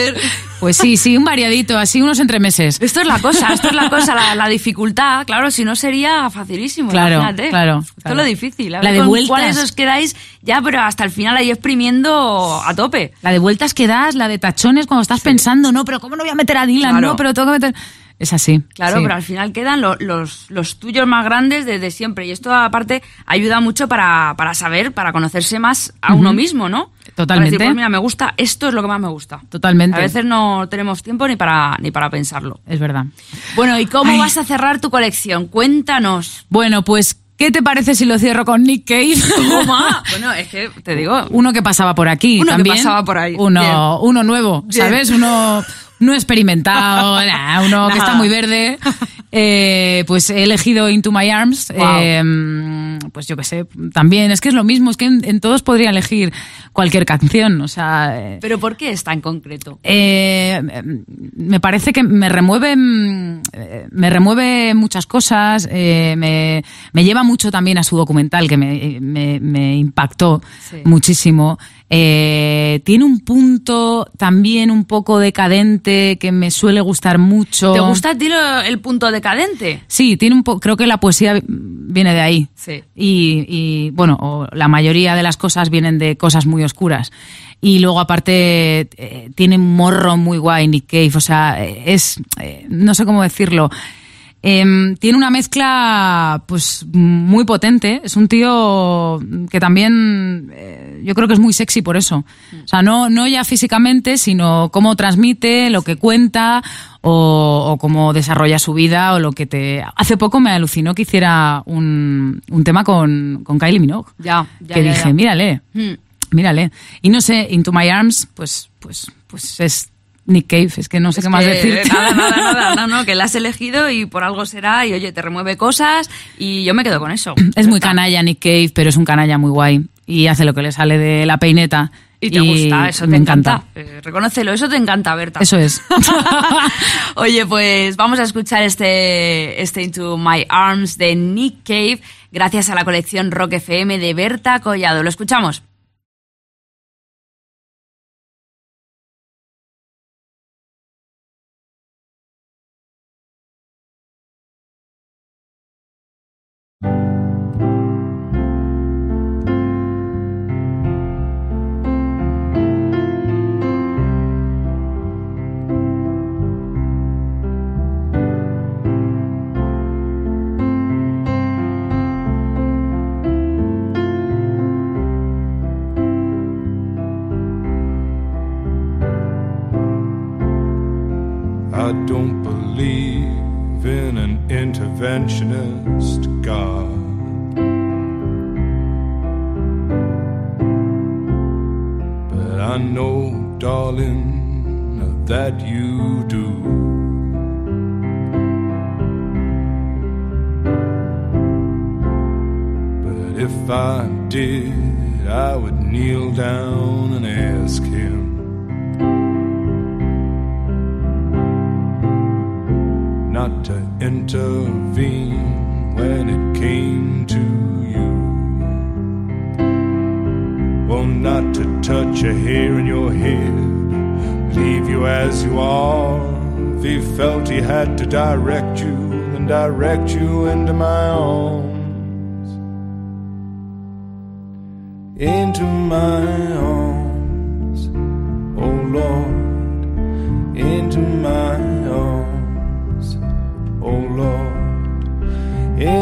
Pues sí, sí, un variadito, así unos entremeses. Esto es la cosa, esto es la cosa, la, la dificultad. Claro, si no sería facilísimo. Claro, imagínate. claro, Esto claro. es lo difícil. A La de con vueltas. cuáles os quedáis ya, pero hasta el final ahí exprimiendo a tope. La de vueltas que das, la de tachones cuando estás pensando, no, pero ¿cómo no voy a meter a Dylan? Claro. No, pero tengo que meter... Es así. Claro, sí. pero al final quedan lo- los, los tuyos más grandes desde siempre. Y esto, aparte, ayuda mucho para, para saber, para conocerse más a uno mismo, ¿no? Totalmente. Para decir, pues mira, me gusta, esto es lo que más me gusta. Totalmente. A veces no tenemos tiempo ni para, ni para pensarlo. Es verdad. Bueno, ¿y cómo Ay. vas a cerrar tu colección? Cuéntanos. Bueno, pues, ¿qué te parece si lo cierro con Nick Cave? Bueno, es que te digo, uno que pasaba por aquí Uno que pasaba por ahí. Uno, Bien. uno nuevo, Bien. ¿sabes? Uno no experimentado, nah, uno que está muy verde. Eh, pues he elegido Into My Arms. Wow. eh, pues yo qué sé, también es que es lo mismo, es que en, en todos podría elegir cualquier canción, o sea... eh, ¿pero por qué esta en concreto? eh, me parece que me remueve eh, me remueve muchas cosas me, me lleva mucho también a su documental que me, me- me impactó Sí. muchísimo Eh, tiene un punto también un poco decadente que me suele gustar mucho ¿Te gusta el punto decadente? Sí, tiene un po creo que la poesía viene de ahí. Sí. Y, y, bueno, o la mayoría de las cosas vienen de cosas muy oscuras. Y luego aparte eh, tiene un morro muy guay Nick Cave, o sea, es eh, no sé cómo decirlo. Em, tiene una mezcla pues muy potente. Es un tío que también eh, yo creo que es muy sexy por eso. O sea, no, no ya físicamente, sino cómo transmite, lo que cuenta o, o cómo desarrolla su vida o lo que te... Hace poco me alucinó que hiciera un, un tema con, con Kylie Minogue. Ya, ya, que ya, dije, ya. mírale, Hmm. mírale. Y no sé, Into My Arms, pues, pues, pues es Nick Cave, es que no sé Es qué más que decirte. Nada, nada, nada, no, no, que la has elegido y por algo será y oye, te remueve cosas y yo me quedo con eso. Es muy está. canalla Nick Cave, pero es un canalla muy guay. Y hace lo que le sale de la peineta. Y te gusta, eso te me encanta. Eh, reconócelo, eso te encanta, Berta. Eso es. Oye, pues vamos a escuchar este, este Into My Arms de Nick Cave, gracias a la colección Rock FM de Berta Collado. Lo escuchamos.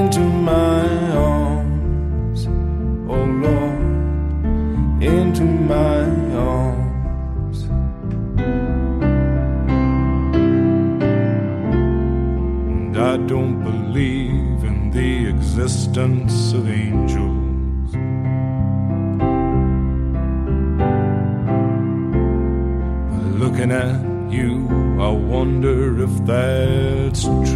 Into my arms, oh Lord, into my arms. And I don't believe in the existence of angels. Looking at you, I wonder if that's true.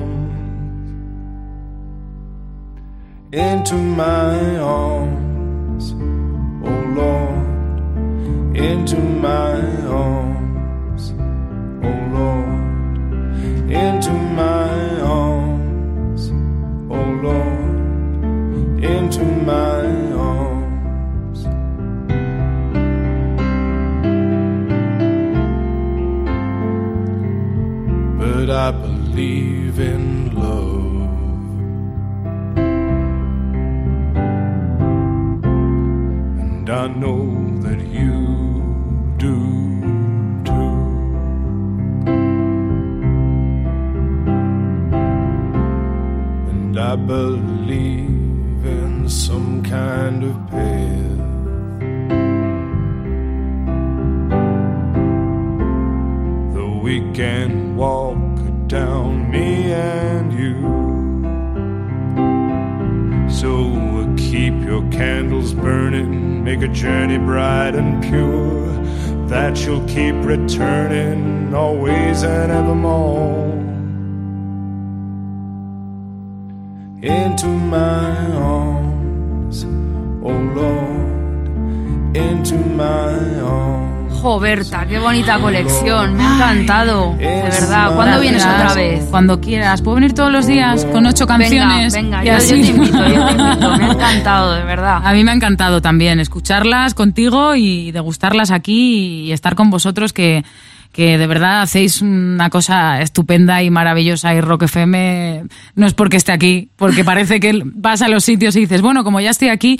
Into my arms, oh Lord. Into my arms, oh Lord. Into my arms, oh Lord. Into my arms. But I believe in I know that you do too. And I believe in some kind of path. Though we can walk down, me and your candles burning, make a journey bright and pure, that you'll keep returning always and evermore. Into my arms, oh Lord, into my arms. Jo, Berta, qué bonita colección. Me ha encantado. De verdad. ¿Cuándo vienes otra vez? Cuando quieras. ¿Puedo venir todos los días con ocho canciones? Venga, venga, Y yo, yo así. te invito, yo te invito. Me ha encantado, de verdad. A mí me ha encantado también escucharlas contigo y degustarlas aquí y estar con vosotros que, que de verdad hacéis una cosa estupenda y maravillosa y Rock FM no es porque esté aquí, porque parece que vas a los sitios y dices, bueno, como ya estoy aquí,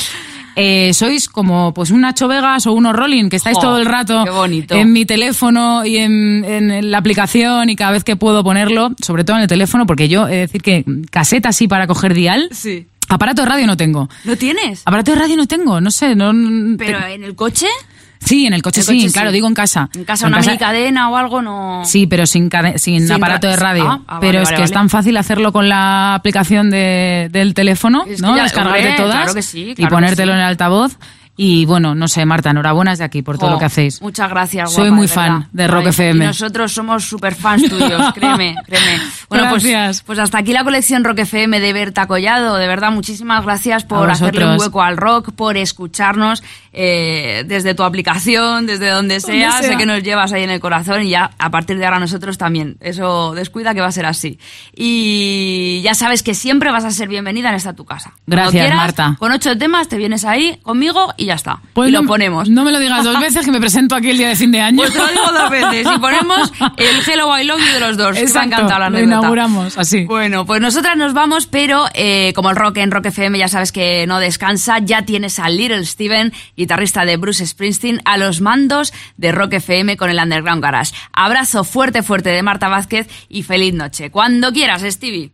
eh, sois como pues un Nacho Vegas o uno Rolling, que estáis Jo, todo el rato en mi teléfono y en, en la aplicación y cada vez que puedo ponerlo, sobre todo en el teléfono, porque yo he de decir que caseta así para coger dial, Sí. aparato de radio no tengo. ¿Lo tienes? Aparato de radio no tengo, no sé, no. ¿Pero te- en el coche? Sí, en el coche el sí, coche sí. claro, digo en casa. ¿En casa una cadena o algo? No. Sí, pero sin, cade- sin, Sin aparato ra- de radio. Ah, ah, pero vale, es vale, que es tan fácil hacerlo con la aplicación de, del teléfono, Es ¿no? Descargarte hombre, todas claro que sí, y que ponértelo sí. en el altavoz. Y bueno, no sé, Marta, enhorabuena desde aquí por todo lo que hacéis. Muchas gracias, Soy muy de fan de Rock FM. Y nosotros somos súper fans tuyos, créeme, créeme. Bueno, pues, Gracias. pues hasta aquí la colección Rock FM de Berta Collado. De verdad, muchísimas gracias por hacerle un hueco al rock, por escucharnos eh, desde tu aplicación, desde donde sea. sea. Sé que nos llevas ahí en el corazón y ya a partir de ahora nosotros también. Eso descuida que va a ser así. Y ya sabes que siempre vas a ser bienvenida en esta tu casa. Gracias, quieras, Marta. Con ocho temas te vienes ahí conmigo y ya está. Pues y no, lo ponemos. No me lo digas dos veces que me presento aquí el día de fin de año. Pues te lo digo dos veces. Y ponemos el Hello I Love You de los dos. que me ha Exacto, encantado la lo anécdota. inauguramos así. Bueno, pues nosotras nos vamos, pero eh, como el rock en Rock FM ya sabes que no descansa, ya tienes a Little Steven, guitarrista de Bruce Springsteen, a los mandos de Rock FM con el Underground Garage. Abrazo fuerte, fuerte de Marta Vázquez y feliz noche. Cuando quieras, Stevie.